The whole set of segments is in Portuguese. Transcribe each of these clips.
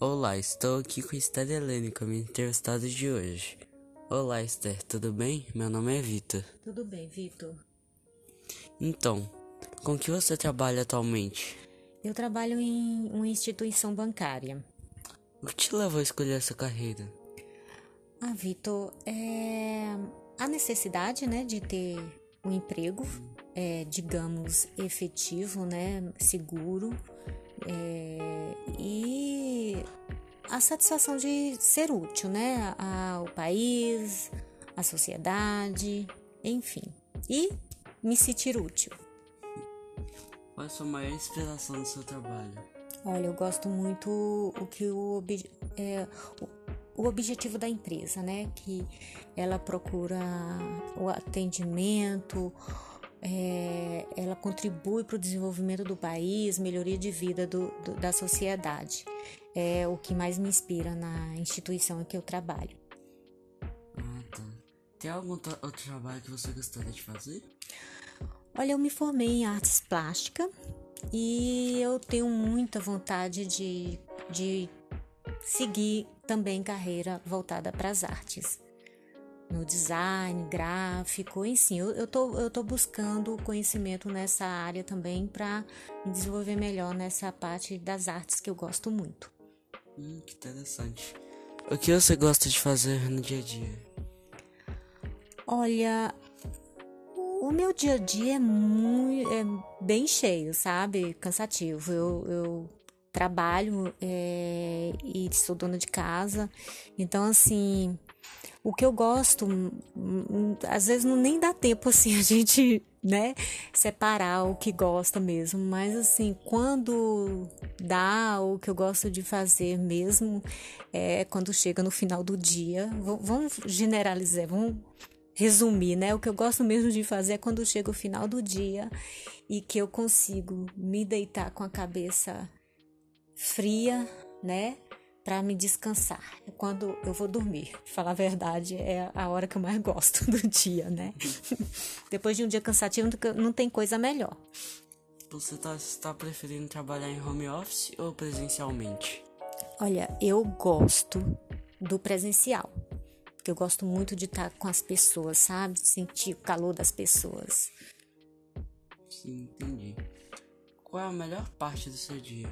Olá, estou aqui com Esther Helene, como entrevistada de hoje. Olá, Esther, tudo bem? Meu nome é Vitor. Tudo bem, Vitor. Então, com que você trabalha atualmente? Eu trabalho em uma instituição bancária. O que te levou a escolher essa carreira? Ah, Vitor, é a necessidade, né, de ter um emprego, é, digamos, efetivo, né, seguro, é, e a satisfação de ser útil, né, ao país, à sociedade, enfim, e me sentir útil. Qual é a sua maior inspiração no seu trabalho? Olha, eu gosto muito o que o, é, o, o objetivo da empresa, né? Que ela procura o atendimento, é, ela contribui para o desenvolvimento do país, melhoria de vida do, do, da sociedade. É o que mais me inspira na instituição em que eu trabalho. Ah, tá. Tem algum outro trabalho que você gostaria de fazer? Olha, eu me formei em artes plásticas e eu tenho muita vontade de, de seguir também carreira voltada para as artes. No design, gráfico, enfim, eu, eu, tô, eu tô buscando conhecimento nessa área também para me desenvolver melhor nessa parte das artes que eu gosto muito. Hum, que interessante. O que você gosta de fazer no dia a dia? Olha, o meu dia a dia é muito é bem cheio, sabe? Cansativo. Eu, eu trabalho é, e sou dona de casa, então assim o que eu gosto, hum, hum, às vezes não nem dá tempo assim a gente, né, separar o que gosta mesmo, mas assim, quando dá, o que eu gosto de fazer mesmo é quando chega no final do dia, vamos generalizar, vamos resumir, né? O que eu gosto mesmo de fazer é quando chega o final do dia e que eu consigo me deitar com a cabeça fria, né? Para me descansar. É quando eu vou dormir. Falar a verdade, é a hora que eu mais gosto do dia, né? Depois de um dia cansativo, não tem coisa melhor. Você está tá preferindo trabalhar em home office ou presencialmente? Olha, eu gosto do presencial porque eu gosto muito de estar com as pessoas, sabe? Sentir o calor das pessoas. Sim, entendi. Qual é a melhor parte do seu dia?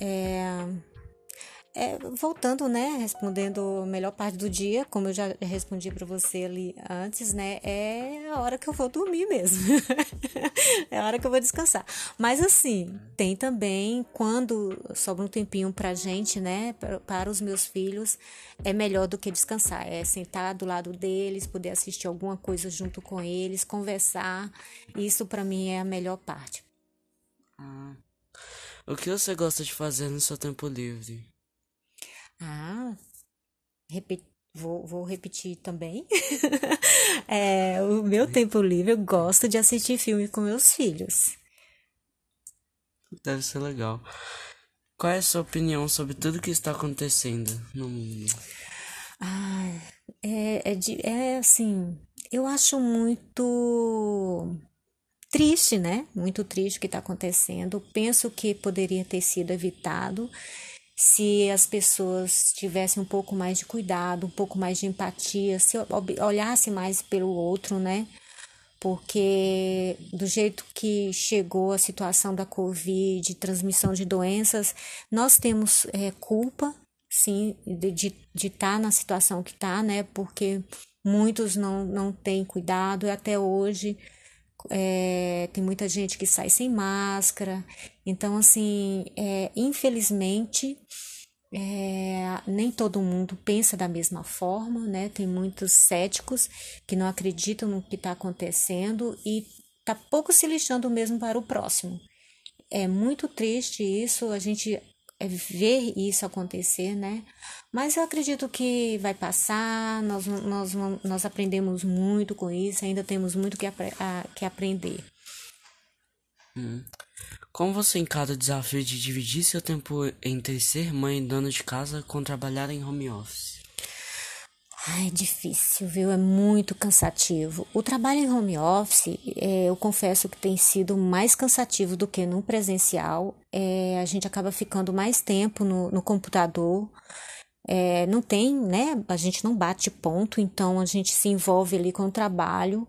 É é, voltando, né, respondendo a melhor parte do dia, como eu já respondi para você ali antes, né, é a hora que eu vou dormir mesmo. é a hora que eu vou descansar. Mas assim, tem também quando sobra um tempinho pra gente, né, para, para os meus filhos, é melhor do que descansar, é sentar do lado deles, poder assistir alguma coisa junto com eles, conversar. Isso para mim é a melhor parte. Ah. O que você gosta de fazer no seu tempo livre? Ah, repet... vou, vou repetir também. é, o meu tempo livre eu gosto de assistir filme com meus filhos. Deve ser legal. Qual é a sua opinião sobre tudo que está acontecendo no mundo? Ah, é, é, de, é assim, eu acho muito triste, né? Muito triste o que está acontecendo. Penso que poderia ter sido evitado se as pessoas tivessem um pouco mais de cuidado, um pouco mais de empatia, se olhasse mais pelo outro, né? Porque do jeito que chegou a situação da Covid, transmissão de doenças, nós temos é, culpa, sim, de estar tá na situação que está, né? Porque muitos não, não têm cuidado e até hoje é, tem muita gente que sai sem máscara. Então, assim, é, infelizmente, é, nem todo mundo pensa da mesma forma, né? Tem muitos céticos que não acreditam no que está acontecendo e tá pouco se lixando mesmo para o próximo. É muito triste isso, a gente é ver isso acontecer, né? Mas eu acredito que vai passar, nós, nós, nós aprendemos muito com isso, ainda temos muito que, a, que aprender. Hum. Como você encara o desafio de dividir seu tempo entre ser mãe e dona de casa com trabalhar em home office? Ai, difícil, viu? É muito cansativo. O trabalho em home office, é, eu confesso que tem sido mais cansativo do que no presencial. É, a gente acaba ficando mais tempo no, no computador. É, não tem, né? A gente não bate ponto, então a gente se envolve ali com o trabalho.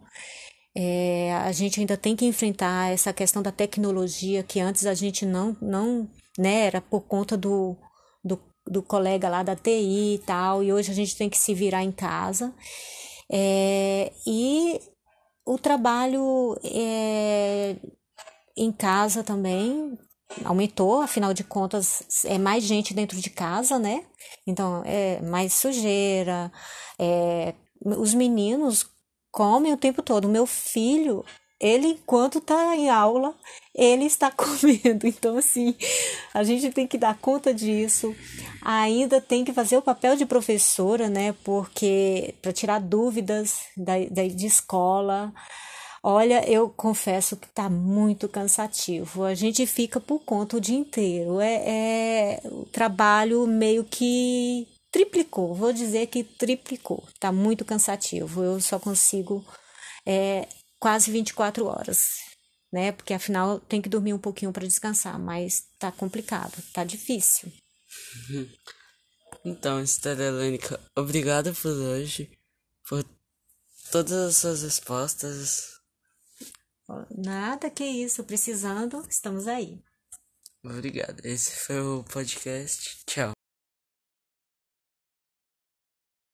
É, a gente ainda tem que enfrentar essa questão da tecnologia que antes a gente não, não né? Era por conta do, do colega lá da TI e tal, e hoje a gente tem que se virar em casa. É, e o trabalho é, em casa também aumentou, afinal de contas, é mais gente dentro de casa, né? Então, é mais sujeira. É, os meninos comem o tempo todo. Meu filho, ele, enquanto está em aula, ele está comendo. Então, assim, a gente tem que dar conta disso. Ainda tem que fazer o papel de professora, né? Porque para tirar dúvidas da, da, de escola. Olha, eu confesso que está muito cansativo. A gente fica por conta o dia inteiro. É, é o trabalho meio que triplicou. Vou dizer que triplicou. Está muito cansativo. Eu só consigo é, quase 24 horas, né? Porque afinal tem que dormir um pouquinho para descansar, mas tá complicado, tá difícil. Então, Estelênica, obrigado por hoje, por todas as suas respostas. Nada que isso, precisando, estamos aí. Obrigado. Esse foi o podcast. Tchau.